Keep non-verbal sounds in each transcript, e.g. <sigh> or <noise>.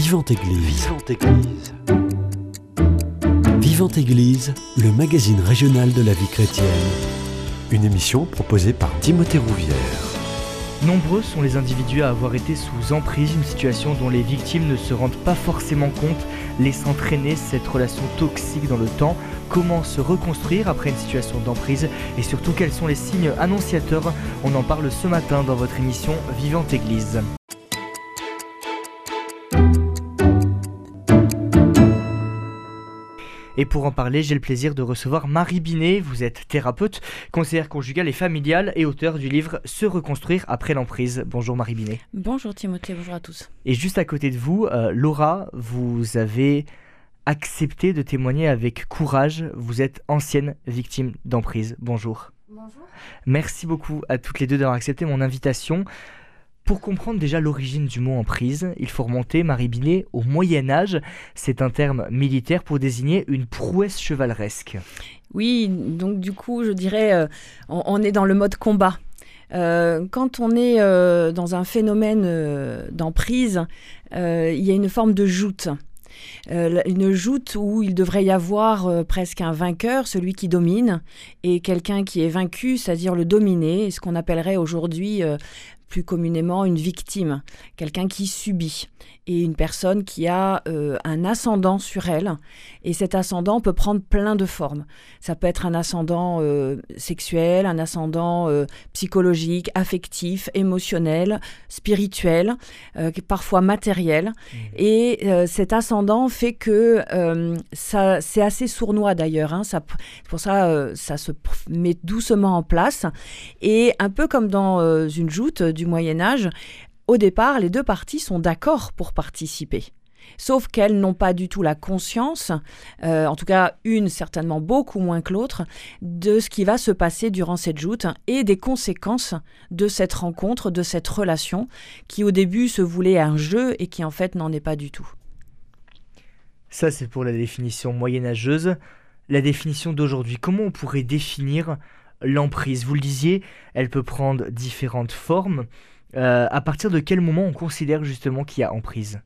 Vivante Église. Vivante Église. Vivante Église, le magazine régional de la vie chrétienne. Une émission proposée par Timothée Rouvière. Nombreux sont les individus à avoir été sous emprise, une situation dont les victimes ne se rendent pas forcément compte, laissant traîner cette relation toxique dans le temps. Comment se reconstruire après une situation d'emprise et surtout quels sont les signes annonciateurs? On en parle ce matin dans votre émission Vivante Église. Et pour en parler, j'ai le plaisir de recevoir Marie Binet. Vous êtes thérapeute, conseillère conjugale et familiale et auteur du livre Se reconstruire après l'emprise. Bonjour Marie Binet. Bonjour Timothée, bonjour à tous. Et juste à côté de vous, euh, Laura, vous avez accepté de témoigner avec courage. Vous êtes ancienne victime d'emprise. Bonjour. Bonjour. Merci beaucoup à toutes les deux d'avoir accepté mon invitation. Pour comprendre déjà l'origine du mot emprise, il faut remonter, Marie Binet, au Moyen Âge. C'est un terme militaire pour désigner une prouesse chevaleresque. Oui, donc du coup, je dirais, euh, on, est dans le mode combat. Euh, quand on est euh, dans un phénomène d'emprise, il y a une forme de joute. une joute où il devrait y avoir presque un vainqueur, celui qui domine, et quelqu'un qui est vaincu, c'est-à-dire le dominé, ce qu'on appellerait aujourd'hui plus communément une victime, quelqu'un qui subit et une personne qui a euh, un ascendant sur elle. Et cet ascendant peut prendre plein de formes. Ça peut être un ascendant euh, sexuel, un ascendant euh, psychologique, affectif, émotionnel, spirituel, parfois matériel. Mmh. Et cet ascendant fait que ça, c'est assez sournois d'ailleurs. Hein. Ça, pour ça, ça se met doucement en place. Et un peu comme dans une joute du Moyen Âge, au départ, les deux parties sont d'accord pour participer. Sauf qu'elles n'ont pas du tout la conscience, euh, en tout cas une certainement beaucoup moins que l'autre, de ce qui va se passer durant cette joute et des conséquences de cette rencontre, de cette relation, qui au début se voulait un jeu et qui en fait n'en est pas du tout. Ça c'est pour la définition moyenâgeuse. La définition d'aujourd'hui, comment on pourrait définir l'emprise Vous le disiez, elle peut prendre différentes formes. Euh, à partir de quel moment on considère justement qu'il y a emprise?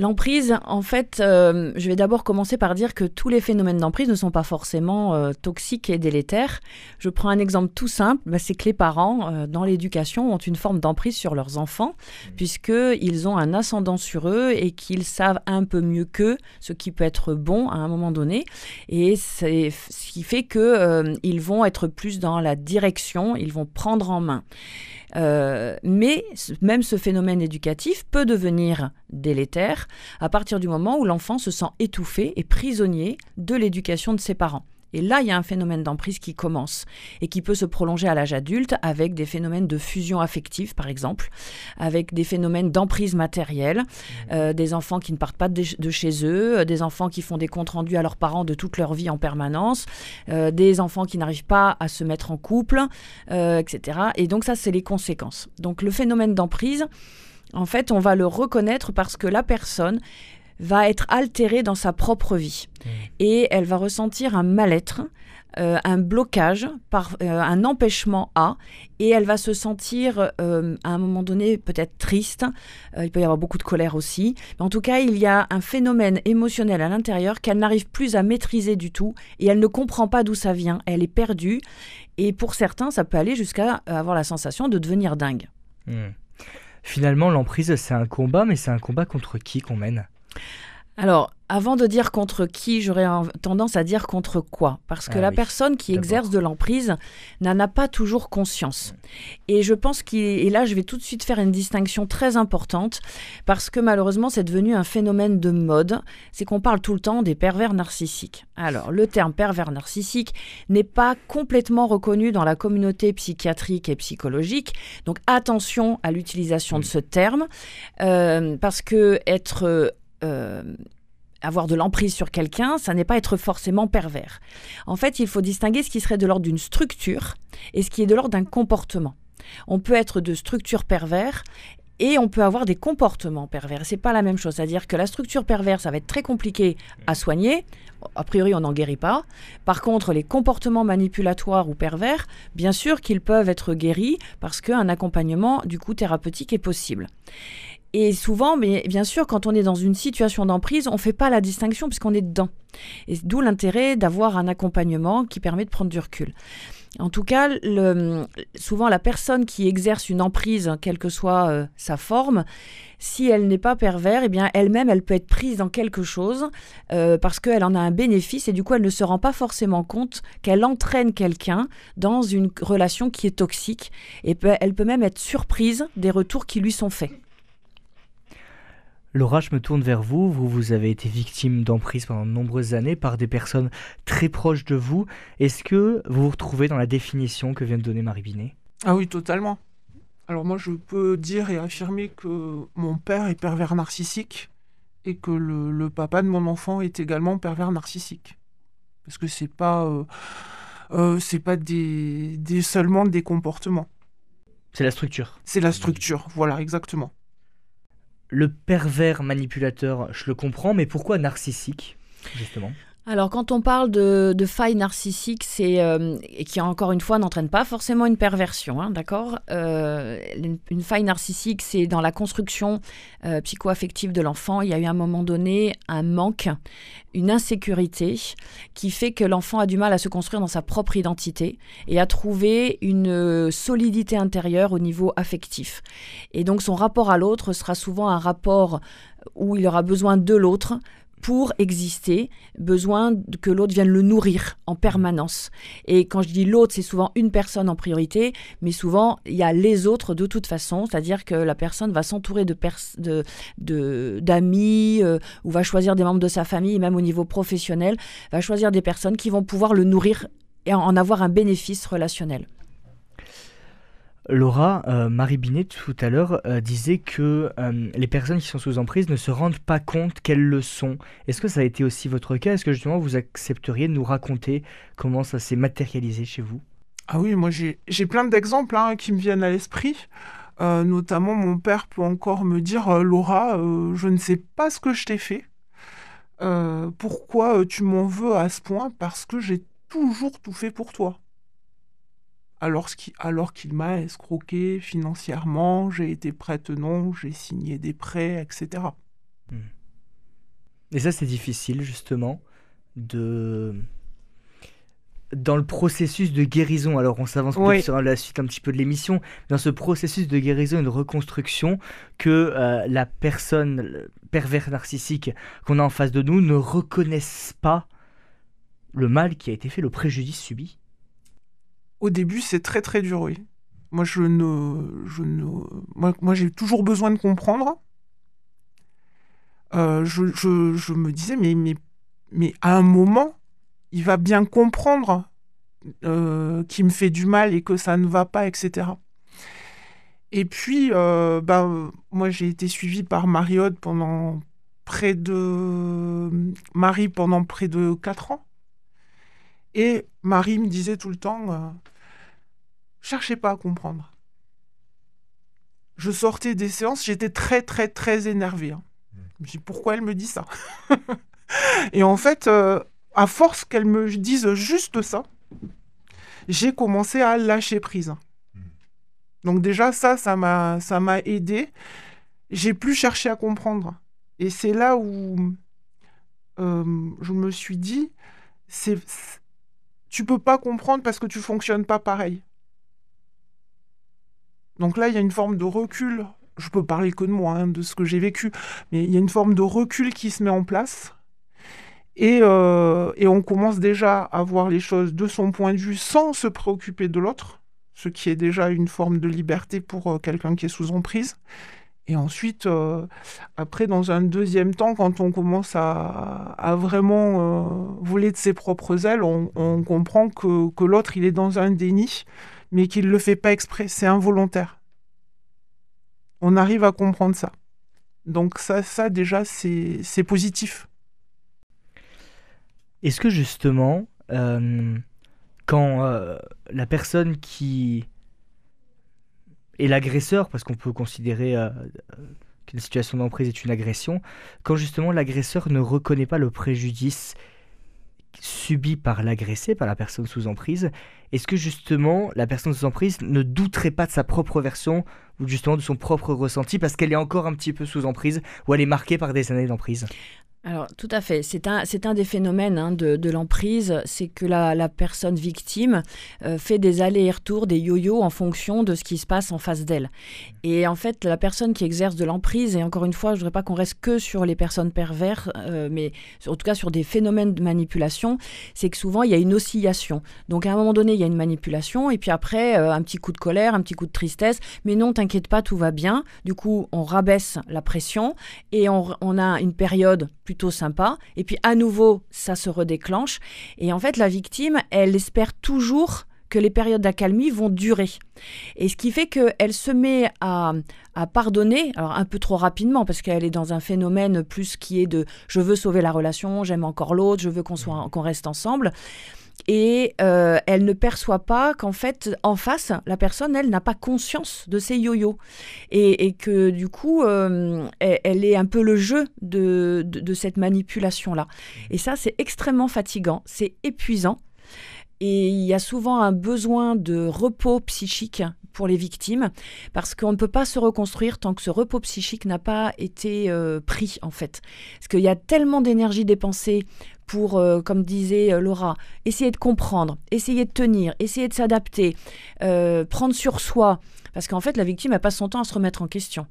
L'emprise, en fait, euh, je vais d'abord commencer par dire que tous les phénomènes d'emprise ne sont pas forcément euh, toxiques et délétères. Je prends un exemple tout simple, bah, c'est que les parents, dans l'éducation, ont une forme d'emprise sur leurs enfants, mmh. puisqu'ils ont un ascendant sur eux et qu'ils savent un peu mieux qu'eux ce qui peut être bon à un moment donné. Et c'est ce qui fait qu'ils vont être plus dans la direction, ils vont prendre en main. Euh, mais même ce phénomène éducatif peut devenir délétère à partir du moment où l'enfant se sent étouffé et prisonnier de l'éducation de ses parents. Et là, il y a un phénomène d'emprise qui commence et qui peut se prolonger à l'âge adulte avec des phénomènes de fusion affective, par exemple, avec des phénomènes d'emprise matérielle, mmh. euh, des enfants qui ne partent pas de, chez eux, euh, des enfants qui font des comptes rendus à leurs parents de toute leur vie en permanence, euh, des enfants qui n'arrivent pas à se mettre en couple, etc. Et donc ça, c'est les conséquences. Donc le phénomène d'emprise, en fait, on va le reconnaître parce que la personne va être altérée dans sa propre vie. Mmh. Et elle va ressentir un mal-être, euh, un blocage, par, euh, un empêchement à, et elle va se sentir euh, à un moment donné peut-être triste, il peut y avoir beaucoup de colère aussi, mais en tout cas il y a un phénomène émotionnel à l'intérieur qu'elle n'arrive plus à maîtriser du tout, et elle ne comprend pas d'où ça vient, elle est perdue, et pour certains ça peut aller jusqu'à avoir la sensation de devenir dingue. Mmh. Finalement l'emprise c'est un combat, mais c'est un combat contre qui qu'on mène? Alors, avant de dire contre qui, j'aurais tendance à dire contre quoi? Parce que ah la personne qui exerce de l'emprise n'en a pas toujours conscience. Et je pense qu'il. Et là, je vais tout de suite faire une distinction très importante. Parce que malheureusement, c'est devenu un phénomène de mode. C'est qu'on parle tout le temps des pervers narcissiques. Alors, le terme pervers narcissique n'est pas complètement reconnu dans la communauté psychiatrique et psychologique. Donc, attention à l'utilisation de ce terme. Euh, parce que être euh, avoir de l'emprise sur quelqu'un, ça n'est pas être forcément pervers. En fait, il faut distinguer ce qui serait de l'ordre d'une structure et ce qui est de l'ordre d'un comportement. On peut être de structure pervers et on peut avoir des comportements pervers. C'est pas la même chose. C'est-à-dire que la structure perverse, ça va être très compliqué à soigner. A priori, on n'en guérit pas. Par contre, les comportements manipulatoires ou pervers, bien sûr qu'ils peuvent être guéris parce qu'un accompagnement du coup thérapeutique est possible. Et souvent, mais bien sûr, quand on est dans une situation d'emprise, on ne fait pas la distinction puisqu'on est dedans. Et d'où l'intérêt d'avoir un accompagnement qui permet de prendre du recul. En tout cas, le, souvent la personne qui exerce une emprise, quelle que soit euh, sa forme, si elle n'est pas pervers, eh bien elle-même, elle peut être prise dans quelque chose euh, parce qu'elle en a un bénéfice et du coup, elle ne se rend pas forcément compte qu'elle entraîne quelqu'un dans une relation qui est toxique et elle peut même être surprise des retours qui lui sont faits. Laura, je me tourne vers vous. Vous, vous avez été victime d'emprise pendant de nombreuses années par des personnes très proches de vous. Est-ce que vous vous retrouvez dans la définition que vient de donner Marie Binet? Ah oui, totalement. Alors moi, je peux dire et affirmer que mon père est pervers narcissique et que le, papa de mon enfant est également pervers narcissique. Parce que c'est pas, euh, euh, c'est pas des, des, seulement des comportements. C'est la structure. C'est la structure, voilà, exactement le pervers manipulateur, je le comprends, mais pourquoi narcissique, justement? Alors quand on parle de, de faille narcissique, c'est euh, et qui encore une fois n'entraîne pas forcément une perversion, hein, d'accord euh, une, faille narcissique, c'est dans la construction euh, psycho-affective de l'enfant. Il y a eu à un moment donné un manque, une insécurité qui fait que l'enfant a du mal à se construire dans sa propre identité et à trouver une solidité intérieure au niveau affectif. Et donc son rapport à l'autre sera souvent un rapport où il aura besoin de l'autre pour exister, besoin que l'autre vienne le nourrir en permanence. Et quand je dis l'autre, c'est souvent une personne en priorité, mais souvent il y a les autres de toute façon, c'est-à-dire que la personne va s'entourer de d'amis de, euh, ou va choisir des membres de sa famille, même au niveau professionnel, va choisir des personnes qui vont pouvoir le nourrir et en avoir un bénéfice relationnel. Laura, euh, Marie Binet tout à l'heure euh, disait que euh, les personnes qui sont sous emprise ne se rendent pas compte qu'elles le sont. Est-ce que ça a été aussi votre cas? Est-ce que justement vous accepteriez de nous raconter comment ça s'est matérialisé chez vous? Ah oui, moi j'ai plein d'exemples hein, qui me viennent à l'esprit. notamment mon père peut encore me dire Laura, je ne sais pas ce que je t'ai fait. pourquoi tu m'en veux à ce point? Parce que j'ai toujours tout fait pour toi alors qu'il m'a escroqué financièrement, j'ai été prête non, j'ai signé des prêts, etc. Et ça, c'est difficile, justement, de... Dans le processus de guérison, alors on s'avance sur la suite un petit peu de l'émission, dans ce processus de guérison et de reconstruction, que euh, la personne pervers narcissique qu'on a en face de nous ne reconnaisse pas le mal qui a été fait, le préjudice subi au début, c'est très très dur, oui. Moi, je ne, je j'ai toujours besoin de comprendre. Euh, je, me disais, mais, à un moment, il va bien comprendre euh, qu'il me fait du mal et que ça ne va pas, etc. Et puis, euh, ben, moi, j'ai été suivie par Marie-Aude pendant près de... Marie pendant près de 4 ans. Et Marie me disait tout le temps, cherchez pas à comprendre. Je sortais des séances, j'étais très très très énervé. Hein. Je me dis pourquoi elle me dit ça? <laughs> Et en fait, euh, à force qu'elle me dise juste ça, j'ai commencé à lâcher prise. Donc déjà ça, ça m'a ça m'a aidé. J'ai plus cherché à comprendre. Et c'est là où euh, je me suis dit, c'est tu peux pas comprendre parce que tu fonctionnes pas pareil. Donc là, il y a une forme de recul. Je peux parler que de moi, hein, de ce que j'ai vécu, mais il y a une forme de recul qui se met en place. Euh, et, on commence déjà à voir les choses de son point de vue sans se préoccuper de l'autre, ce qui est déjà une forme de liberté pour euh, quelqu'un qui est sous emprise. Et ensuite, euh, après, dans un deuxième temps, quand on commence à, vraiment voler de ses propres ailes, on, comprend que, l'autre, il est dans un déni mais qu'il ne le fait pas exprès, c'est involontaire. On arrive à comprendre ça. Donc ça, ça déjà, c'est positif. Est-ce que justement, euh, quand euh, la personne qui est l'agresseur, parce qu'on peut considérer euh, qu'une situation d'emprise est une agression, quand justement l'agresseur ne reconnaît pas le préjudice subi par l'agressé, par la personne sous emprise, est-ce que justement la personne sous emprise ne douterait pas de sa propre version, ou justement de son propre ressenti parce qu'elle est encore un petit peu sous emprise ou elle est marquée par des années d'emprise? Alors, tout à fait. C'est un, c'est un des phénomènes hein, de, l'emprise, c'est que la, la, personne victime euh, fait des allers et retours, des yo-yo en fonction de ce qui se passe en face d'elle. Et en fait, la personne qui exerce de l'emprise, et encore une fois, je ne voudrais pas qu'on reste que sur les personnes perverses, euh, mais en tout cas sur des phénomènes de manipulation, c'est que souvent, il y a une oscillation. Donc, à un moment donné, il y a une manipulation, et puis après, euh, un petit coup de colère, un petit coup de tristesse, mais non, t'inquiète pas, tout va bien. Du coup, on rabaisse la pression, et on, on a une période plutôt sympa. Et puis à nouveau, ça se redéclenche. Et en fait, la victime, elle espère toujours que les périodes d'accalmie vont durer. Et ce qui fait qu'elle se met à, à, pardonner, alors un peu trop rapidement, parce qu'elle est dans un phénomène plus qui est de je veux sauver la relation, j'aime encore l'autre, je veux qu'on soit qu'on reste ensemble et euh, elle ne perçoit pas qu'en fait, en face, la personne, elle n'a pas conscience de ses yo-yo. Et, que du coup, euh, elle, est un peu le jeu de, de, de cette manipulation-là. Et ça, c'est extrêmement fatigant, c'est épuisant. Et il y a souvent un besoin de repos psychique pour les victimes, parce qu'on ne peut pas se reconstruire tant que ce repos psychique n'a pas été euh, pris, en fait. Parce qu'il y a tellement d'énergie dépensée pour, euh, comme disait euh, Laura, essayer de comprendre, essayer de tenir, essayer de s'adapter, euh, prendre sur soi, parce qu'en fait, la victime, elle passe son temps à se remettre en question.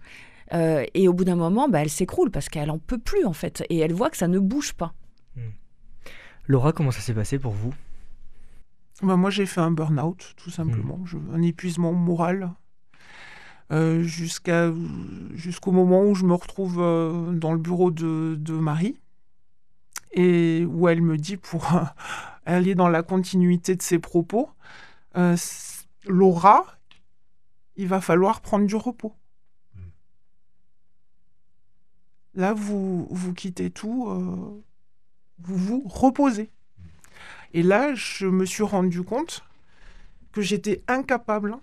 Euh, et au bout d'un moment, bah, elle s'écroule parce qu'elle en peut plus, en fait, et elle voit que ça ne bouge pas. Hmm. Laura, comment ça s'est passé pour vous? Bah, Moi, j'ai fait un burn-out, tout simplement, mmh. Je, un épuisement moral. Euh, jusqu'à jusqu'au moment où je me retrouve euh, dans le bureau de, de, Marie et où elle me dit pour <laughs> euh, aller dans la continuité de ses propos Laura il va falloir prendre du repos. Là vous vous quittez tout vous vous reposez. Et là, je me suis rendu compte que j'étais incapable,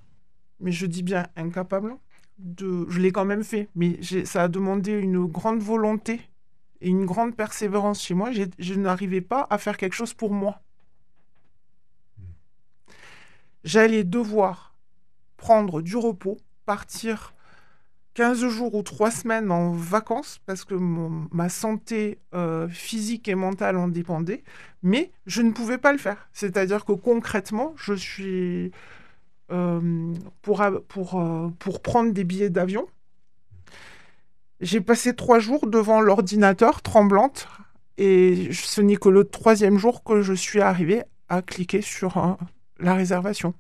mais je dis bien incapable, de... je l'ai quand même fait, mais ça a demandé une grande volonté et une grande persévérance chez moi. Je n'arrivais pas à faire quelque chose pour moi. J'allais devoir prendre du repos, partir 15 jours ou 3 semaines en vacances parce que ma santé euh, physique et mentale en dépendait, mais je ne pouvais pas le faire. C'est-à-dire que concrètement, je suis euh, euh, pour prendre des billets d'avion. J'ai passé trois jours devant l'ordinateur tremblante et ce n'est que le troisième jour que je suis arrivée à cliquer sur la réservation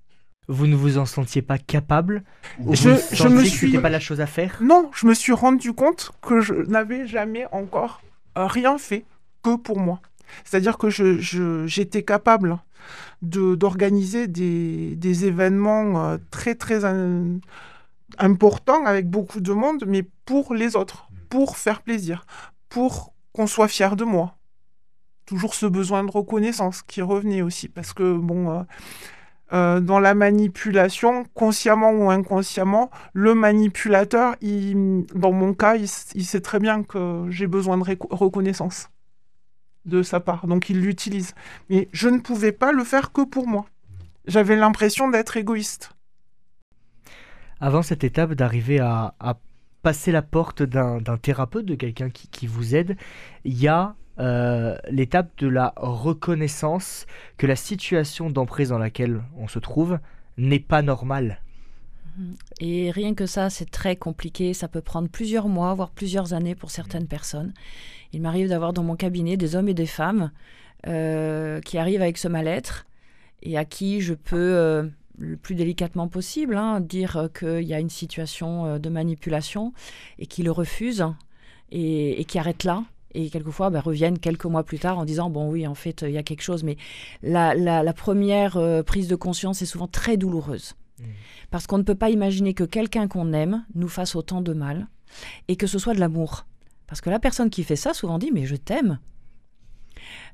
vous ne vous en sentiez pas capable? Je, je me suis. Pas la chose à faire? Non, je me suis rendu compte que je n'avais jamais encore rien fait que pour moi. C'est-à-dire que je, j'étais capable de d'organiser des, des, événements euh, très très in, importants avec beaucoup de monde, mais pour les autres, pour faire plaisir, pour qu'on soit fier de moi. Toujours ce besoin de reconnaissance qui revenait aussi, parce que bon. Euh, euh, dans la manipulation, consciemment ou inconsciemment, le manipulateur, il, dans mon cas, il, il sait très bien que j'ai besoin de reconnaissance de sa part, donc il l'utilise. Mais je ne pouvais pas le faire que pour moi. J'avais l'impression d'être égoïste. Avant cette étape d'arriver à, passer la porte d'un thérapeute, de quelqu'un qui, vous aide, il y a euh, l'étape de la reconnaissance que la situation d'emprise dans laquelle on se trouve n'est pas normale. Et rien que ça, c'est très compliqué. Ça peut prendre plusieurs mois, voire plusieurs années pour certaines personnes. Il m'arrive d'avoir dans mon cabinet des hommes et des femmes euh, qui arrivent avec ce mal-être et à qui je peux, euh, le plus délicatement possible, hein, dire qu'il y a une situation euh, de manipulation et qui le refusent et, et qui arrêtent là et quelquefois bah, reviennent quelques mois plus tard en disant bon oui en fait il y a quelque chose. Mais la, la, la première euh, prise de conscience est souvent très douloureuse. Mmh. parce qu'on ne peut pas imaginer que quelqu'un qu'on aime nous fasse autant de mal et que ce soit de l'amour. Parce que la personne qui fait ça souvent dit mais je t'aime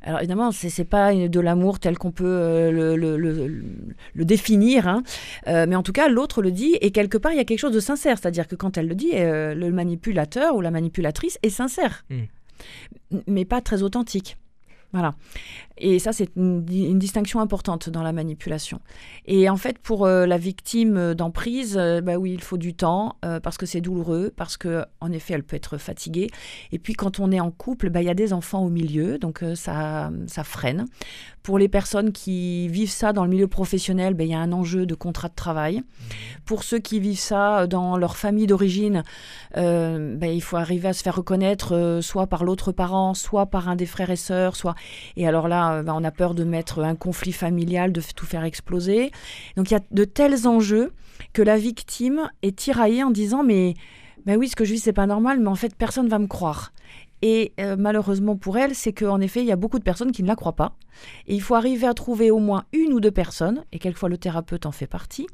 alors évidemment, c'est n'est pas de l'amour tel qu'on peut euh, le, le, le, le, définir, hein. euh, mais en tout cas, l'autre le dit, et quelque part, il y a quelque chose de sincère, c'est-à-dire que quand elle le dit, euh, le manipulateur ou la manipulatrice est sincère. Mmh mais pas très authentique. Voilà. Et ça, c'est une, distinction importante dans la manipulation. Et en fait, pour euh, la victime euh, d'emprise, euh, bah oui, il faut du temps parce que c'est douloureux, parce que en effet, elle peut être fatiguée. Et puis, quand on est en couple, bah, il y a des enfants au milieu, donc ça, ça freine. Pour les personnes qui vivent ça dans le milieu professionnel, bah, il y a un enjeu de contrat de travail. Mmh. Pour ceux qui vivent ça dans leur famille d'origine, bah, il faut arriver à se faire reconnaître soit par l'autre parent, soit par un des frères et sœurs, soit. Et alors là, euh, bah, on a peur de mettre un conflit familial, de tout faire exploser. Donc il y a de tels enjeux que la victime est tiraillée en disant mais ben oui, ce que je vis c'est pas normal, mais en fait personne va me croire. Et euh, malheureusement pour elle, c'est qu'en effet, il y a beaucoup de personnes qui ne la croient pas. Et il faut arriver à trouver au moins une ou deux personnes, et quelquefois le thérapeute en fait partie.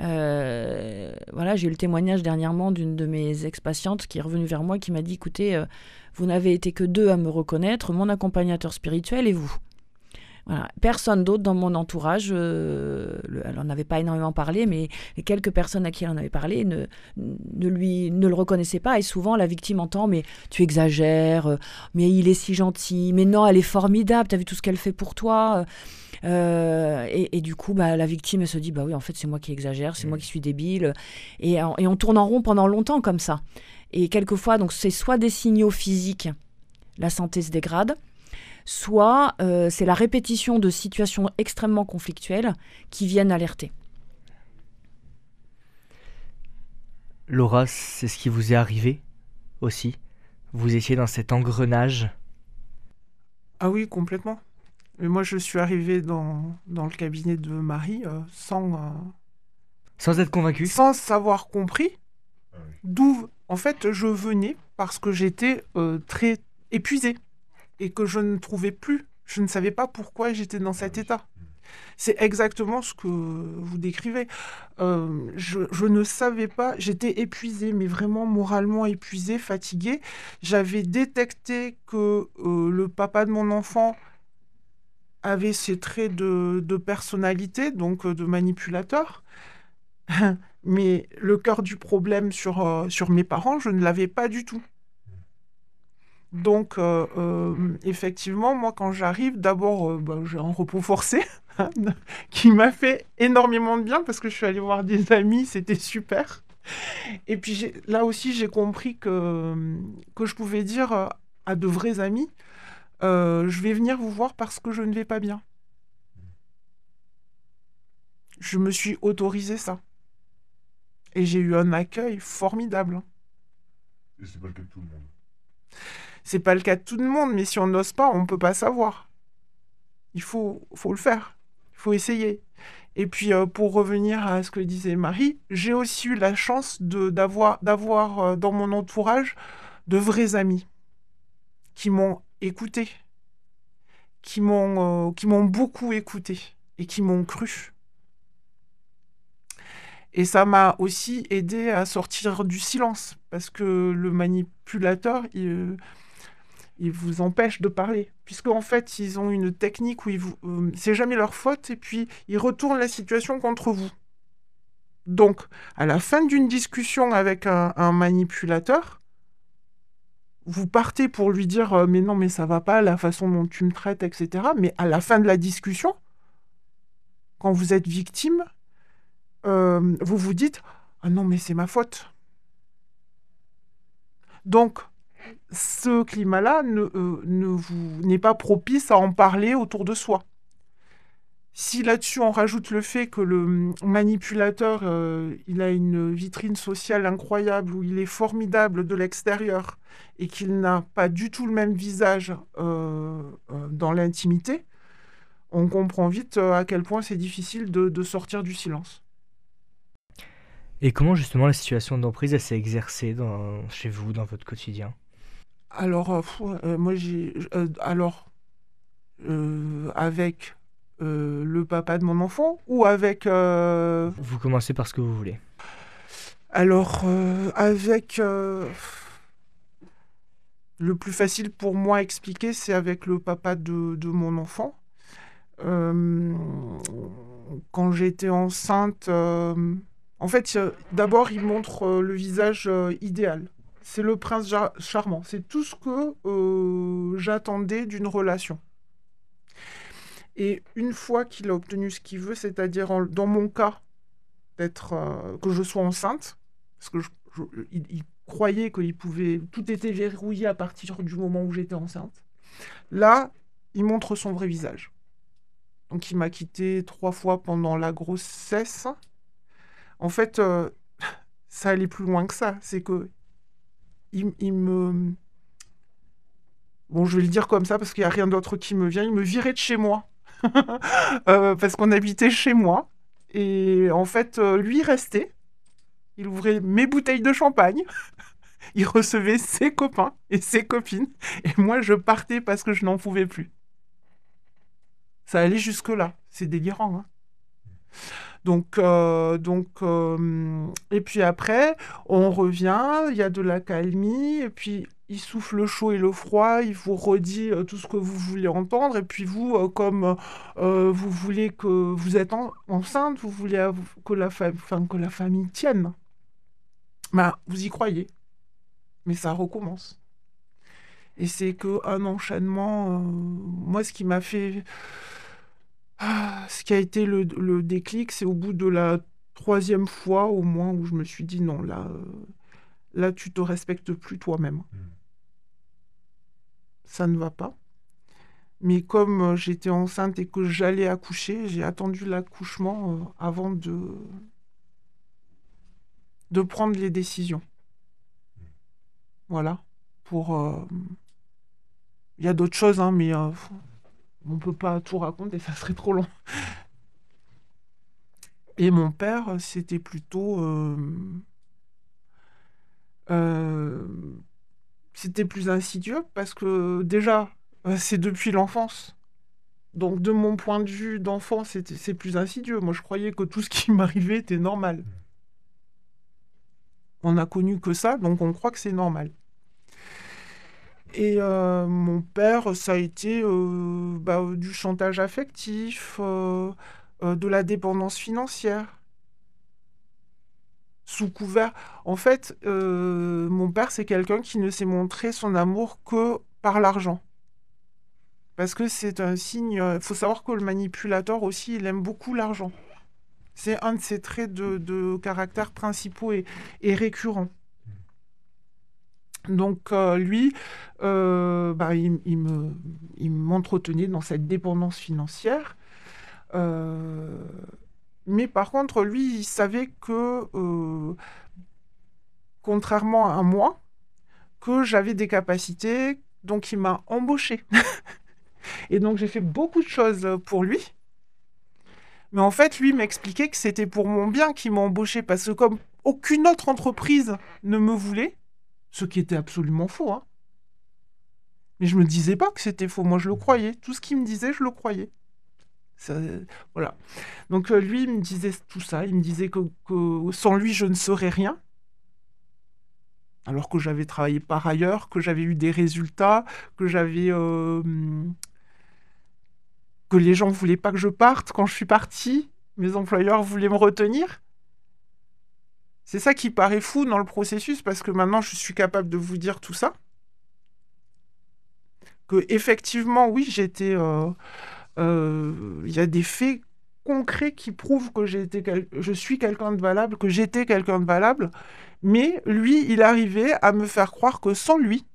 Euh, voilà, j'ai eu le témoignage dernièrement d'une de mes ex-patientes qui est revenue vers moi qui m'a dit écoutez, vous n'avez été que deux à me reconnaître, mon accompagnateur spirituel et vous. Personne d'autre dans mon entourage, euh, elle n'en avait pas énormément parlé, mais quelques personnes à qui elle en avait parlé ne, lui, ne le reconnaissaient pas. Et souvent, la victime entend Mais tu exagères, euh, mais il est si gentil, mais non, elle est formidable, tu as vu tout ce qu'elle fait pour toi. Euh, et, du coup, bah, la victime se dit Bah oui, en fait, c'est moi qui exagère, c'est moi qui suis débile. Et, et on tourne en rond pendant longtemps comme ça. Et quelquefois, donc c'est soit des signaux physiques, la santé se dégrade, soit euh, c'est la répétition de situations extrêmement conflictuelles qui viennent alerter. Laura, c'est ce qui vous est arrivé aussi? Vous étiez dans cet engrenage? Ah oui, complètement. Mais moi, je suis arrivée dans, dans le cabinet de Marie euh, sans... Euh, sans être convaincue? Sans savoir compris. D'où en fait, je venais parce que j'étais euh, très épuisée et que je ne trouvais plus, je ne savais pas pourquoi j'étais dans cet état. C'est exactement ce que vous décrivez. Euh, je, ne savais pas, j'étais épuisée, mais vraiment moralement épuisée, fatiguée. J'avais détecté que euh, le papa de mon enfant avait ces traits de, de personnalité, donc de manipulateur. <laughs> Mais le cœur du problème sur, euh, sur mes parents, je ne l'avais pas du tout. Donc, euh, euh, effectivement, moi, quand j'arrive, d'abord, bah, j'ai un repos forcé <laughs> qui m'a fait énormément de bien parce que je suis allée voir des amis, c'était super. Et puis là aussi, j'ai compris que, que je pouvais dire à de vrais amis, je vais venir vous voir parce que je ne vais pas bien. Je me suis autorisé ça. Et j'ai eu un accueil formidable. Et c'est pas le cas de tout le monde. C'est pas le cas de tout le monde, mais si on n'ose pas, on peut pas savoir. Il faut, faut le faire. Il faut essayer. Et puis, euh, pour revenir à ce que disait Marie, j'ai aussi eu la chance d'avoir euh, dans mon entourage de vrais amis qui m'ont écouté, qui m'ont euh, qui m'ont beaucoup écouté et qui m'ont cru. Et ça m'a aussi aidé à sortir du silence, parce que le manipulateur, il, vous empêche de parler. Puisqu'en fait, ils ont une technique où euh, c'est jamais leur faute, et puis ils retournent la situation contre vous. Donc, à la fin d'une discussion avec un, manipulateur, vous partez pour lui dire euh, mais non mais ça va pas la façon dont tu me traites etc mais à la fin de la discussion quand vous êtes victime euh, vous vous dites Ah non, mais c'est ma faute. Donc, ce climat-là ne, euh, n'est pas propice à en parler autour de soi. Si là-dessus on rajoute le fait que le manipulateur, euh, il a une vitrine sociale incroyable, où il est formidable de l'extérieur et qu'il n'a pas du tout le même visage dans l'intimité, on comprend vite à quel point c'est difficile de sortir du silence. Et comment justement la situation d'emprise s'est exercée chez vous, dans votre quotidien? Alors, euh, euh, moi j'ai... Euh, alors, avec le papa de mon enfant ou avec... Vous commencez par ce que vous voulez. Alors, avec... Le plus facile pour moi à expliquer, c'est avec le papa de, de mon enfant. quand j'étais enceinte en fait, d'abord, il montre euh, le visage euh, idéal. C'est le prince charmant. C'est tout ce que euh, j'attendais d'une relation. Et une fois qu'il a obtenu ce qu'il veut, c'est-à-dire dans mon cas, d'être euh, que je sois enceinte, parce que il, croyait qu'il pouvait, tout était verrouillé à partir du moment où j'étais enceinte. Là, il montre son vrai visage. Donc il m'a quitté trois fois pendant la grossesse. En fait, euh, <laughs> ça allait plus loin que ça. C'est que il, me... Bon, je vais le dire comme ça parce qu'il n'y a rien d'autre qui me vient. Il me virait de chez moi. <laughs> Euh, parce qu'on habitait chez moi. Et en fait, euh, lui restait. Il ouvrait mes bouteilles de champagne. <laughs> il recevait ses copains et ses copines. Et moi, je partais parce que je n'en pouvais plus. Ça allait jusque-là. C'est délirant. Hein donc, euh, donc euh, et puis après, on revient, il y a de la calmie, et puis il souffle le chaud et le froid, il vous redit euh, tout ce que vous voulez entendre, et puis vous, comme vous voulez que vous êtes enceinte, vous voulez que la, que la famille tienne, bah, vous y croyez, mais ça recommence. Et c'est qu'un enchaînement, moi ce qui m'a fait ah, ce qui a été le, déclic, c'est au bout de la troisième fois au moins où je me suis dit non, là, euh, là tu te respectes plus toi-même. Hmm. Ça ne va pas. Mais comme euh, j'étais enceinte et que j'allais accoucher, j'ai attendu l'accouchement euh, avant de, de prendre les décisions. Hmm. Voilà. Pour. Il y a d'autres choses, hein, mais on peut pas tout raconter, ça serait trop long. Et mon père, c'était plutôt... Euh, euh, c'était plus insidieux parce que déjà, euh, c'est depuis l'enfance. Donc de mon point de vue d'enfant, c'est plus insidieux. Moi, je croyais que tout ce qui <laughs> m'arrivait était normal. On n'a connu que ça, donc on croit que c'est normal. Et euh, mon père, ça a été euh, bah, du chantage affectif, euh, de la dépendance financière. Sous couvert. En fait, mon père, c'est quelqu'un qui ne s'est montré son amour que par l'argent. Parce que c'est un signe. Il faut savoir que le manipulateur aussi, il aime beaucoup l'argent. C'est un de ses traits de, caractère principaux et récurrents. Donc euh, lui, euh, bah, il, m'entretenait dans cette dépendance financière. Euh, mais par contre, lui, il savait que, contrairement à moi, que j'avais des capacités, donc il m'a embauché. <laughs> Et donc j'ai fait beaucoup de choses pour lui. Mais en fait, lui m'expliquait que c'était pour mon bien qu'il m'a embauché, parce que comme aucune autre entreprise ne me voulait, ce qui était absolument faux. Hein. Mais je me disais pas que c'était faux. Moi, je le croyais. Tout ce qu'il me disait, je le croyais. voilà. Donc euh, lui, il me disait tout ça. Il me disait que, sans lui, je ne serais rien. Alors que j'avais travaillé par ailleurs, que j'avais eu des résultats, que j'avais... Euh, que les gens voulaient pas que je parte quand je suis parti. Mes employeurs voulaient me retenir. C'est ça qui paraît fou dans le processus parce que maintenant je suis capable de vous dire tout ça. Que effectivement, oui, j'étais. Euh, euh, il y a des faits concrets qui prouvent que je suis quelqu'un de valable, que j'étais quelqu'un de valable. Mais lui, il arrivait à me faire croire que sans lui,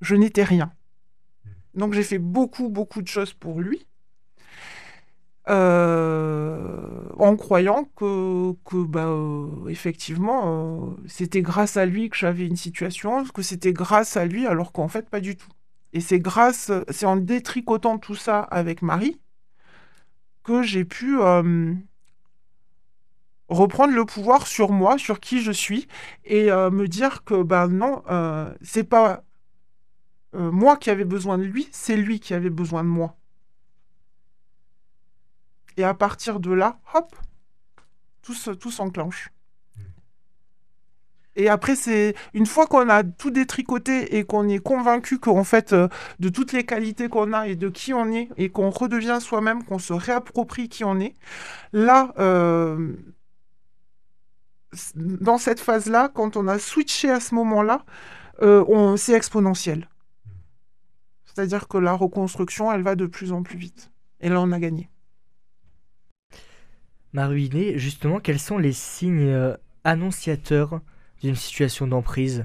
je n'étais rien. Donc j'ai fait beaucoup, beaucoup de choses pour lui. Euh, en croyant que, que bah, euh, effectivement, euh, c'était grâce à lui que j'avais une situation, que c'était grâce à lui, alors qu'en fait, pas du tout. Et c'est grâce, c'est en détricotant tout ça avec Marie que j'ai pu reprendre le pouvoir sur moi, sur qui je suis, et me dire que ben non, c'est pas moi qui avais besoin de lui, c'est lui qui avait besoin de moi. Et à partir de là, hop, tout, s'enclenche. Et après, c'est une fois qu'on a tout détricoté et qu'on est convaincu qu'en fait, euh, de toutes les qualités qu'on a et de qui on est, et qu'on redevient soi-même, qu'on se réapproprie qui on est, là, euh, dans cette phase-là, quand on a switché à ce moment-là, euh, c'est exponentiel. C'est-à-dire que la reconstruction, elle va de plus en plus vite. Et là, on a gagné. Maruiné, justement, quels sont les signes euh, annonciateurs d'une situation d'emprise?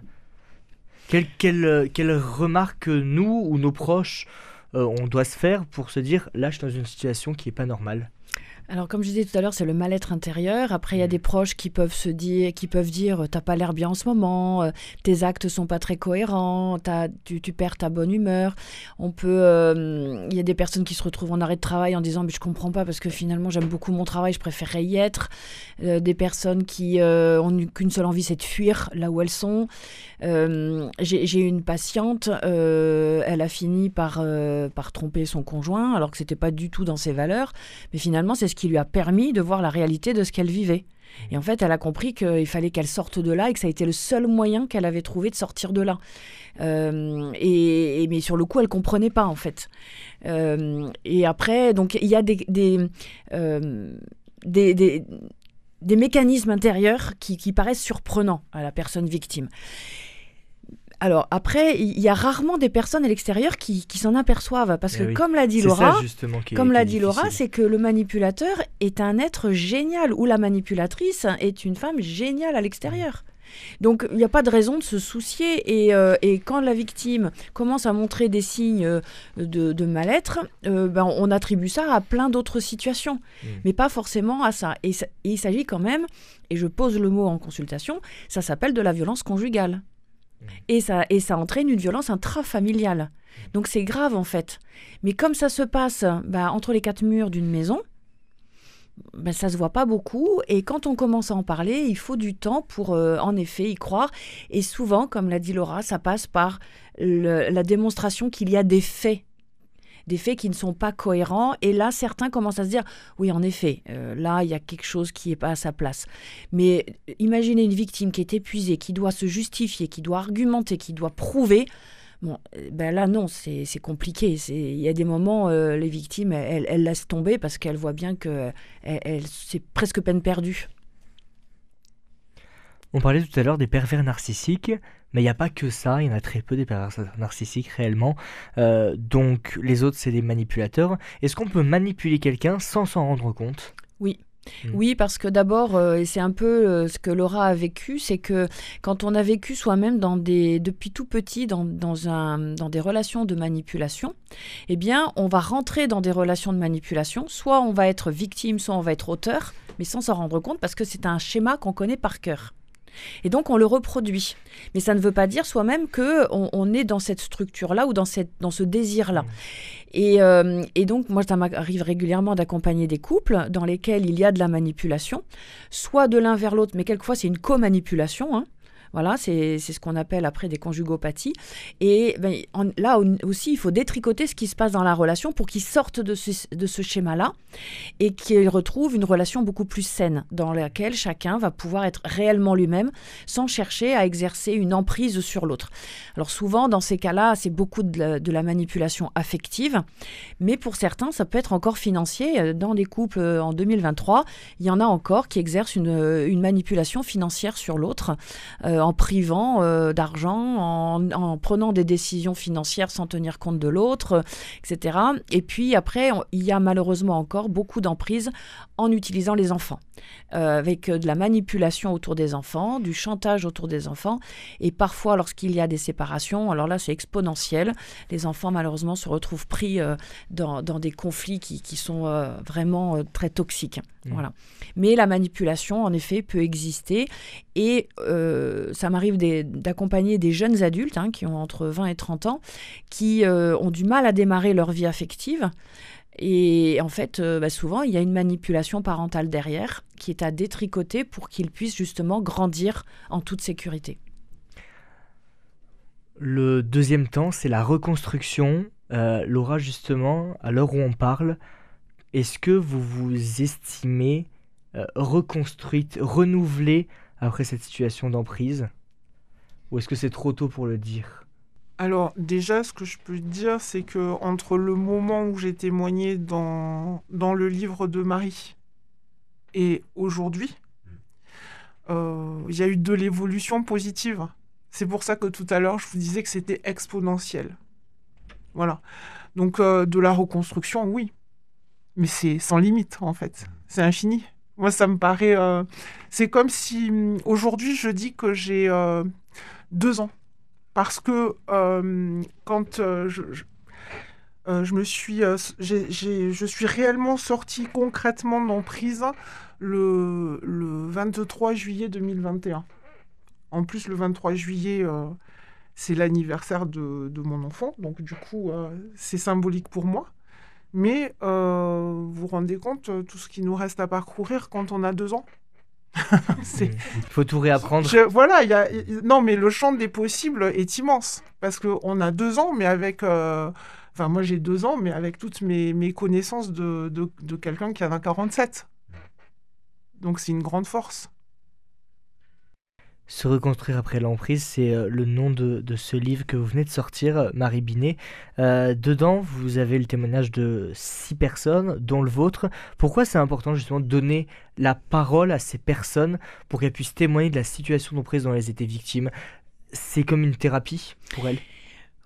Quelles quelle, quelle remarques nous ou nos proches euh, on doit se faire pour se dire là je suis dans une situation qui n'est pas normale? Alors, comme je disais tout à l'heure, c'est le mal-être intérieur. Après, il y a mm. des proches qui peuvent se dire, qui peuvent dire, t'as pas l'air bien en ce moment, euh, tes actes sont pas très cohérents, tu, tu, perds ta bonne humeur. On peut, euh, il y a des personnes qui se retrouvent en arrêt de travail en disant, mais je comprends pas parce que finalement j'aime beaucoup mon travail, je préférerais y être. Euh, des personnes qui ont qu'une seule envie, c'est de fuir là où elles sont. J'ai une patiente, elle a fini par par tromper son conjoint alors que c'était pas du tout dans ses valeurs, mais finalement c'est ce qui lui a permis de voir la réalité de ce qu'elle vivait. Et en fait, elle a compris qu'il fallait qu'elle sorte de là et que ça a été le seul moyen qu'elle avait trouvé de sortir de là. Euh, et, mais sur le coup, elle comprenait pas en fait. Euh, et après, donc il y a des des, euh, des, des, des, mécanismes intérieurs qui, qui paraissent surprenants à la personne victime. Alors après, il y a rarement des personnes à l'extérieur qui, s'en aperçoivent parce que comme l'a dit Laura, comme l'a dit Laura, c'est que le manipulateur est un être génial ou la manipulatrice est une femme géniale à l'extérieur. Donc il n'y a pas de raison de se soucier et, euh, quand la victime commence à montrer des signes euh, de, mal-être, euh, ben, on attribue ça à plein d'autres situations, mmh. mais pas forcément à ça. et il s'agit quand même, et je pose le mot en consultation, ça s'appelle de la violence conjugale. Et ça, et ça entraîne une violence intrafamiliale. Donc c'est grave en fait. Mais comme ça se passe bah, entre les quatre murs d'une maison, bah, ça se voit pas beaucoup. Et quand on commence à en parler, il faut du temps pour euh, en effet y croire. Et souvent, comme l'a dit Laura, ça passe par la démonstration qu'il y a des faits des faits qui ne sont pas cohérents. Et là, certains commencent à se dire, oui, en effet, euh, là, il y a quelque chose qui n'est pas à sa place. Mais imaginez une victime qui est épuisée, qui doit se justifier, qui doit argumenter, qui doit prouver. Bon, euh, ben là, non, c'est compliqué. Il y a des moments, euh, les victimes, elles, elles, laissent tomber parce qu'elles voient bien que c'est presque peine perdue. On parlait tout à l'heure des pervers narcissiques. Mais il n'y a pas que ça, il y en a très peu des pervers narcissiques réellement. Euh, donc les autres, c'est des manipulateurs. Est-ce qu'on peut manipuler quelqu'un sans s'en rendre compte? Oui. Hmm. Oui, parce que d'abord, euh, et c'est un peu euh, ce que Laura a vécu, c'est que quand on a vécu soi-même dans des, depuis tout petit dans, dans, un, dans des relations de manipulation, eh bien, on va rentrer dans des relations de manipulation. Soit on va être victime, soit on va être auteur, mais sans s'en rendre compte parce que c'est un schéma qu'on connaît par cœur. Et donc on le reproduit. Mais ça ne veut pas dire soi-même que on, est dans cette structure-là ou dans, cette, dans ce désir-là. Mmh. Et, euh, et, donc moi, ça m'arrive régulièrement d'accompagner des couples dans lesquels il y a de la manipulation, soit de l'un vers l'autre, mais quelquefois c'est une co-manipulation. Hein. Voilà, c'est ce qu'on appelle après des conjugopathies. Et ben, là aussi, il faut détricoter ce qui se passe dans la relation pour qu'ils sortent de ce, de ce schéma-là et qu'ils retrouvent une relation beaucoup plus saine dans laquelle chacun va pouvoir être réellement lui-même sans chercher à exercer une emprise sur l'autre. Alors souvent, dans ces cas-là, c'est beaucoup de la, manipulation affective, mais pour certains, ça peut être encore financier. Dans des couples euh, en 2023, il y en a encore qui exercent une, une manipulation financière sur l'autre. Euh, en privant euh, d'argent, en, prenant des décisions financières sans tenir compte de l'autre, etc. Et puis après, il y a malheureusement encore beaucoup d'emprise en utilisant les enfants, euh, avec euh, de la manipulation autour des enfants, du chantage autour des enfants, et parfois lorsqu'il y a des séparations, alors là c'est exponentiel, les enfants malheureusement se retrouvent pris dans, des conflits qui, sont vraiment très toxiques. Mmh. Voilà. Mais la manipulation, en effet, peut exister, et ça m'arrive d'accompagner des jeunes adultes hein, qui ont entre 20 et 30 ans, qui euh, ont du mal à démarrer leur vie affective. Et en fait, euh, bah, souvent, il y a une manipulation parentale derrière qui est à détricoter pour qu'ils puissent justement grandir en toute sécurité. Le deuxième temps, c'est la reconstruction. Euh, Laura, justement, à l'heure où on parle, est-ce que vous vous estimez reconstruite, renouvelée après cette situation d'emprise? Ou est-ce que c'est trop tôt pour le dire? Alors déjà, ce que je peux dire, c'est que entre le moment où j'ai témoigné dans, dans le livre de Marie et aujourd'hui, euh, il y a eu de l'évolution positive. C'est pour ça que tout à l'heure, je vous disais que c'était exponentiel. Voilà. Donc euh, de la reconstruction, oui. mais c'est sans limite en fait. C'est infini. Moi, ça me paraît. euh, c'est comme si hum, aujourd'hui je dis que j'ai deux ans. Parce que euh, quand euh, je, euh, je me suis. je suis réellement sortie concrètement d'emprise le, le 23 juillet 2021. En plus, le 23 juillet, c'est l'anniversaire de, de mon enfant. Donc, du coup, c'est symbolique pour moi. Mais vous vous rendez compte, tout ce qui nous reste à parcourir quand on a deux ans <laughs> Il faut tout réapprendre. je- voilà, il y a, non, mais le champ des possibles est immense. Parce qu'on a deux ans, mais avec. euh, Enfin, moi j'ai deux ans, mais avec toutes mes, mes connaissances de, de, de quelqu'un qui en a 47. Donc c'est une grande force. Se reconstruire après l'emprise, c'est euh, le nom de, de ce livre que vous venez de sortir, euh, Marie Binet. Euh, dedans, vous avez le témoignage de six personnes, dont le vôtre. Pourquoi c'est important justement de donner la parole à ces personnes pour qu'elles puissent témoigner de la situation d'emprise dont elles étaient victimes? C'est comme une thérapie pour elles?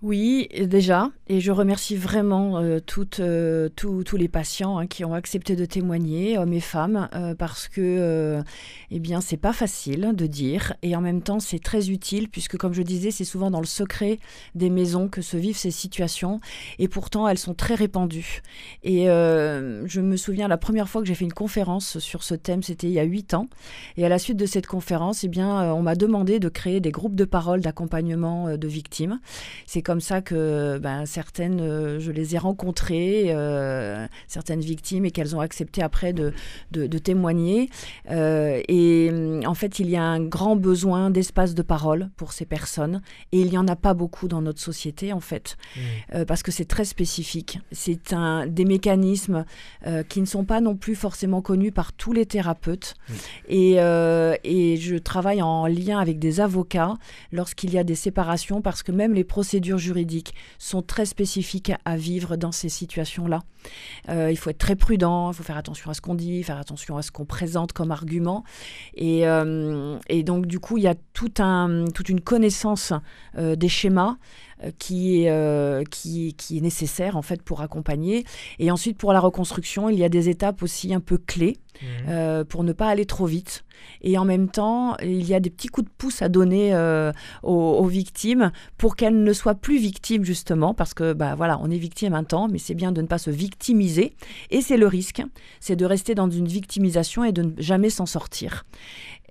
Oui, déjà, et je remercie vraiment euh, toutes, euh, tous, les patients hein, qui ont accepté de témoigner, hommes et femmes, euh, parce que, eh bien, c'est pas facile de dire, et en même temps, c'est très utile, puisque, comme je disais, c'est souvent dans le secret des maisons que se vivent ces situations, et pourtant, elles sont très répandues. Et je me souviens, la première fois que j'ai fait une conférence sur ce thème, c'était il y a huit ans, et à la suite de cette conférence, eh bien, on m'a demandé de créer des groupes de parole d'accompagnement de victimes. C'est comme ça que ben, certaines, euh, je les ai rencontrées, euh, certaines victimes, et qu'elles ont accepté après de, de, de témoigner. Euh, et hum, en fait, il y a un grand besoin d'espace de parole pour ces personnes, et il n'y en a pas beaucoup dans notre société, en fait, euh, parce que c'est très spécifique. C'est un, des mécanismes qui ne sont pas non plus forcément connus par tous les thérapeutes. Mm. Et, et je travaille en lien avec des avocats lorsqu'il y a des séparations, parce que même les procédures juridiques sont très spécifiques à, vivre dans ces situations-là. Euh, il faut être très prudent, il faut faire attention à ce qu'on dit, faire attention à ce qu'on présente comme argument. Et, euh, donc, du coup, il y a toute une connaissance euh, des schémas qui est, euh, qui, qui est nécessaire en fait pour accompagner. Et ensuite, pour la reconstruction, il y a des étapes aussi un peu clés Mhm. euh, pour ne pas aller trop vite. Et en même temps, il y a des petits coups de pouce à donner euh, aux, aux victimes pour qu'elles ne soient plus victimes justement, parce que bah voilà, on est victime un temps, mais c'est bien de ne pas se victimiser. Et c'est le risque, c'est de rester dans une victimisation et de ne jamais s'en sortir,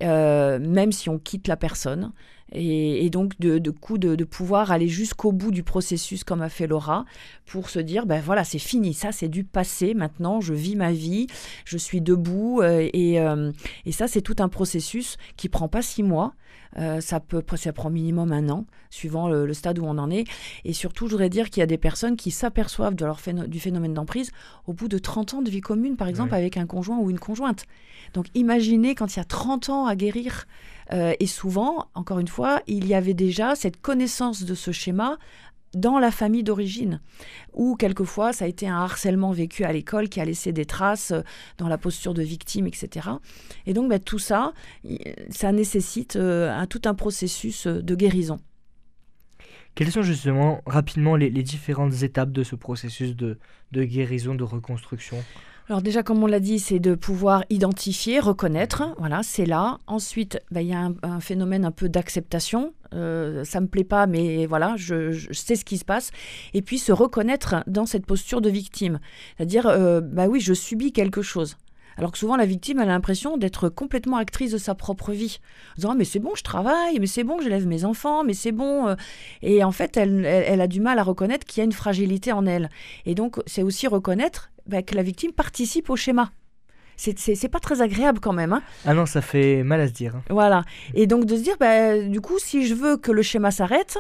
Euh, même si on quitte la personne. Et, et donc, de, de coup, de, de pouvoir aller jusqu'au bout du processus, comme a fait Laura, pour se dire, ben voilà, c'est fini, ça c'est du passé, maintenant je vis ma vie, je suis debout, euh, et, euh, et ça c'est tout un processus qui prend pas six mois, euh, ça, peut, ça prend minimum un an, suivant le, le stade où on en est. Et surtout, je voudrais dire qu'il y a des personnes qui s'aperçoivent de leur phéno- du phénomène d'emprise au bout de 30 ans de vie commune, par exemple, avec un conjoint ou une conjointe. Donc imaginez quand il y a 30 ans à guérir. Euh, et souvent, encore une fois, il y avait déjà cette connaissance de ce schéma dans la famille d'origine, ou quelquefois ça a été un harcèlement vécu à l'école qui a laissé des traces euh, dans la posture de victime, etc. Et donc bah, tout ça, ça nécessite euh, un, tout un processus de guérison. Quelles sont justement rapidement les, différentes étapes de ce processus de guérison, de reconstruction? Alors déjà, comme on l'a dit, c'est de pouvoir identifier, reconnaître, voilà, c'est là. Ensuite, bah, il y a un, phénomène un peu d'acceptation. Euh, ça me plaît pas, mais voilà, je, je sais ce qui se passe. Et puis se reconnaître dans cette posture de victime, c'est-à-dire, euh, bah oui, je subis quelque chose. Alors que souvent, la victime elle a l'impression d'être complètement actrice de sa propre vie. En disant, Ah, mais c'est bon, je travaille, mais c'est bon, j'élève mes enfants, mais c'est bon. euh. Et en fait, elle, elle- elle a du mal à reconnaître qu'il y a une fragilité en elle. Et donc, c'est aussi reconnaître bah, que la victime participe au schéma. C'est pas très agréable quand même. hein. Ah non, ça fait mal à se dire. hein. Voilà. Et donc de se dire, bah, du coup, si je veux que le schéma s'arrête,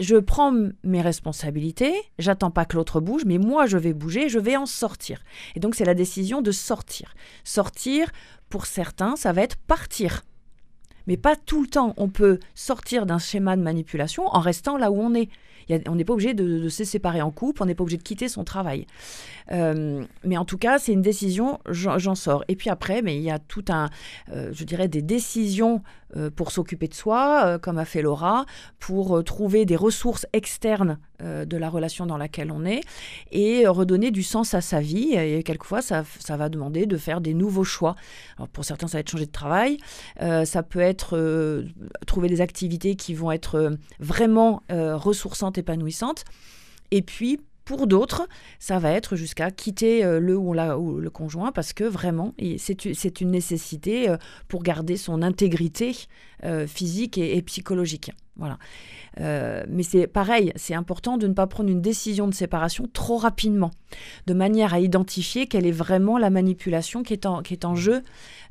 je prends mes responsabilités, j'attends pas que l'autre bouge, mais moi je vais bouger, je vais en sortir. Et donc c'est la décision de sortir. Sortir, pour certains, ça va être partir. Mais pas tout le temps. On peut sortir d'un schéma de manipulation en restant là où on est. On n'est pas obligé de, se séparer en couple, on n'est pas obligé de quitter son travail. Euh, mais en tout cas, c'est une décision, j'en sors. Et puis après, mais il y a tout un, euh, je dirais, des décisions pour s'occuper de soi, euh, comme a fait Laura, pour trouver des ressources externes de la relation dans laquelle on est et redonner du sens à sa vie. Et quelquefois, ça, ça, va demander de faire des nouveaux choix. Pour certains, ça va être changer de travail, ça peut être trouver des activités qui vont être vraiment ressourçantes, épanouissantes. Et puis, pour d'autres, ça va être jusqu'à quitter euh, le ou, le conjoint parce que vraiment, c'est une nécessité euh, pour garder son intégrité euh, physique et, psychologique. Voilà. mais c'est pareil, c'est important de ne pas prendre une décision de séparation trop rapidement, de manière à identifier quelle est vraiment la manipulation qui est en, jeu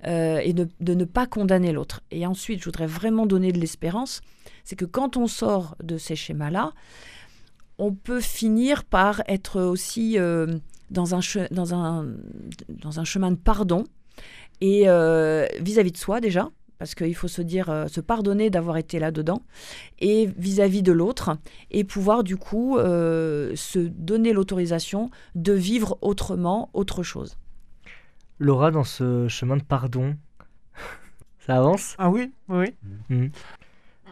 et de, de ne pas condamner l'autre. Et ensuite, je voudrais vraiment donner de l'espérance, c'est que quand on sort de ces schémas-là, on peut finir par être aussi euh, dans, un dans, un, dans un chemin de pardon et euh, vis-à-vis de soi déjà, parce qu'il faut se dire, euh, se pardonner d'avoir été là-dedans, et vis-à-vis de l'autre, et pouvoir du coup se donner l'autorisation de vivre autrement, autre chose. Laura, dans ce chemin de pardon, <laughs> ça avance? Ah oui, oui. Mmh.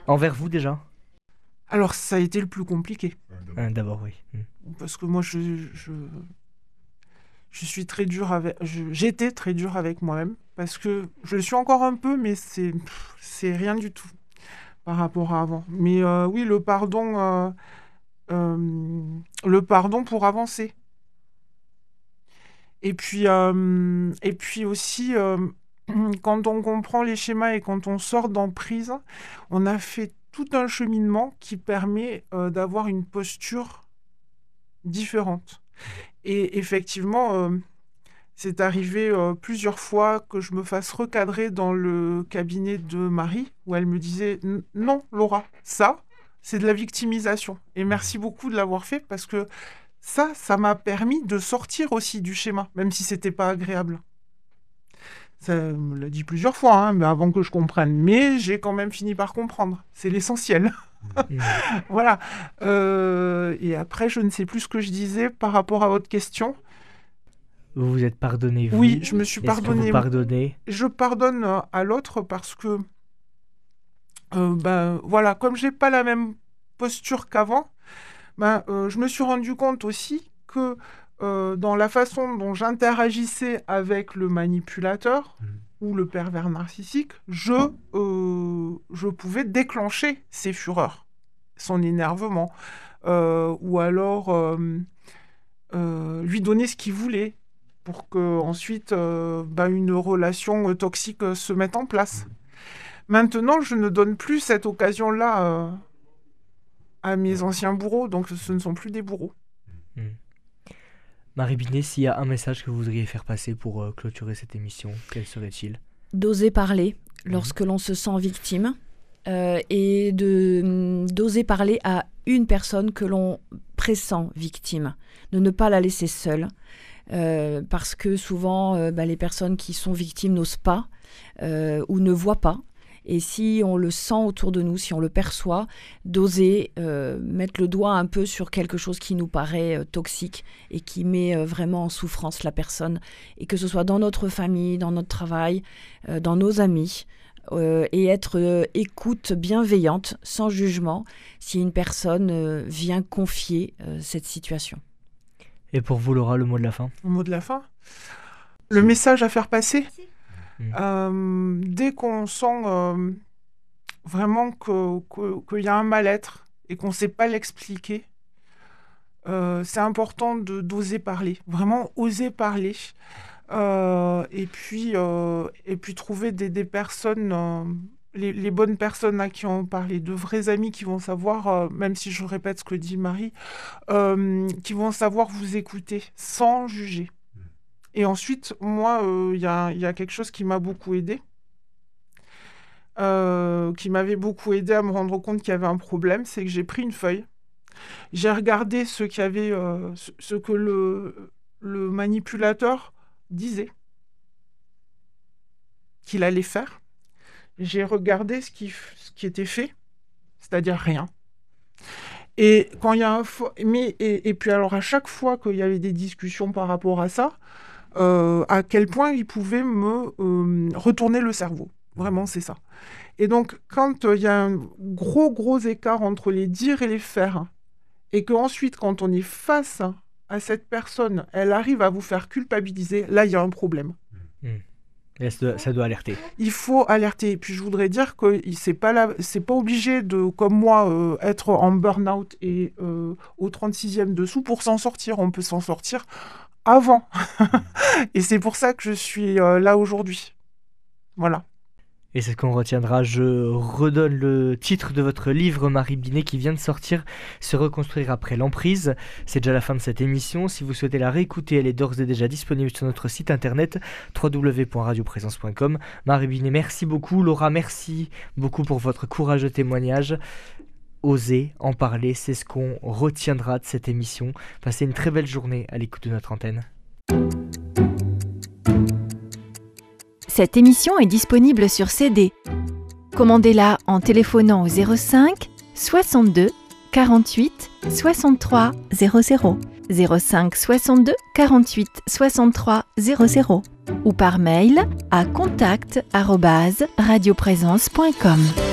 Envers vous déjà? Alors, ça a été le plus compliqué. D'abord, oui. Mm. Parce que moi, je, je, suis très dur avec. J'étais très dur avec moi-même. Parce que je le suis encore un peu, mais c'est, c'est rien du tout par rapport à avant. Mais euh, oui, le pardon. Euh, euh, le pardon pour avancer. Et puis, et puis aussi, <clears throat> quand on comprend les schémas et quand on sort d'emprise, on a fait tout un cheminement qui permet euh, d'avoir une posture différente. Et effectivement, euh, c'est arrivé euh, plusieurs fois que je me fasse recadrer dans le cabinet de Marie, où elle me disait Non, Laura, ça, c'est de la victimisation. Et merci beaucoup de l'avoir fait parce que ça, ça m'a permis de sortir aussi du schéma, même si c'était pas agréable. Ça me l'a dit plusieurs fois, hein, mais avant que je comprenne. Mais j'ai quand même fini par comprendre. C'est l'essentiel. Mmh. <laughs> voilà. Euh, et après, je ne sais plus ce que je disais par rapport à votre question. Vous vous êtes pardonné, vous Oui, je me suis pardonné. pardonné Je pardonne euh, à l'autre parce que, euh, ben voilà, comme j'ai pas la même posture qu'avant, ben, je me suis rendu compte aussi que euh, dans la façon dont j'interagissais avec le manipulateur mmh. ou le pervers narcissique, je, euh, je pouvais déclencher ses fureurs, son énervement, euh, ou alors lui donner ce qu'il voulait pour que ensuite bah, une relation toxique se mette en place. Mmh. Maintenant, je ne donne plus cette occasion-là à mes anciens bourreaux, donc ce ne sont plus des bourreaux. Mmh. Marie Binet, s'il y a un message que vous voudriez faire passer pour euh, clôturer cette émission, quel serait-il? D'oser parler mhm. lorsque l'on se sent victime euh, et de mm, d'oser parler à une personne que l'on pressent victime, de ne pas la laisser seule. Euh, parce que souvent, bah, les personnes qui sont victimes n'osent pas ou ne voient pas et si on le sent autour de nous, si on le perçoit, d'oser euh, mettre le doigt un peu sur quelque chose qui nous paraît euh, toxique et qui met euh, vraiment en souffrance la personne, et que ce soit dans notre famille, dans notre travail, dans nos amis, et être écoute bienveillante, sans jugement, si une personne vient confier cette situation. Et pour vous, Laura, le mot de la fin? Le mot de la fin? Le message à faire passer? Mm. Euh, dès qu'on sent euh, vraiment qu'il y a un mal-être et qu'on ne sait pas l'expliquer, euh, c'est important d'oser parler, vraiment oser parler. et, puis, et puis trouver des, personnes, les, les, bonnes personnes à qui on parler, de vrais amis qui vont savoir, même si je répète ce que dit Marie, qui vont savoir vous écouter sans juger. Et ensuite, moi, euh, il y, a, quelque chose qui m'a beaucoup aidé. Euh, qui m'avait beaucoup aidé à me rendre compte qu'il y avait un problème, c'est que j'ai pris une feuille, j'ai regardé ce, euh, ce, que le, le manipulateur disait qu'il allait faire. J'ai regardé ce qui, ce qui était fait, c'est-à-dire rien. Et quand il y a un mais et, et, puis alors à chaque fois qu'il y avait des discussions par rapport à ça, euh, à quel point il pouvait me euh, retourner le cerveau. Vraiment, c'est ça. Et donc, quand euh, il y a un gros, gros écart entre les dire et les faire, et qu'ensuite, quand on est face à cette personne, elle arrive à vous faire culpabiliser, là, il y a un problème. Et ça doit- ça doit alerter. Il faut alerter. Et puis, je voudrais dire que c'est pas pas obligé de, comme moi, euh, être en burn-out et euh, au 36e dessous pour s'en sortir. On peut s'en sortir avant. <laughs> et c'est pour ça que je suis euh, là aujourd'hui. Voilà. Et c'est ce qu'on retiendra. Je redonne le titre de votre livre, Marie Binet, qui vient de sortir, Se reconstruire après l'emprise. C'est déjà la fin de cette émission. Si vous souhaitez la réécouter, elle est d'ores et déjà disponible sur notre site internet www.radioprésence.com. Marie Binet, merci beaucoup. Laura, merci beaucoup pour votre courageux témoignage. Oser en parler, c'est ce qu'on retiendra de cette émission. Passez une très belle journée à l'écoute de notre antenne. Cette émission est disponible sur CD. Commandez-la en téléphonant au 05 62 48 63 00 05 62 48 63 00 ou par mail à contact@radioprésence.com.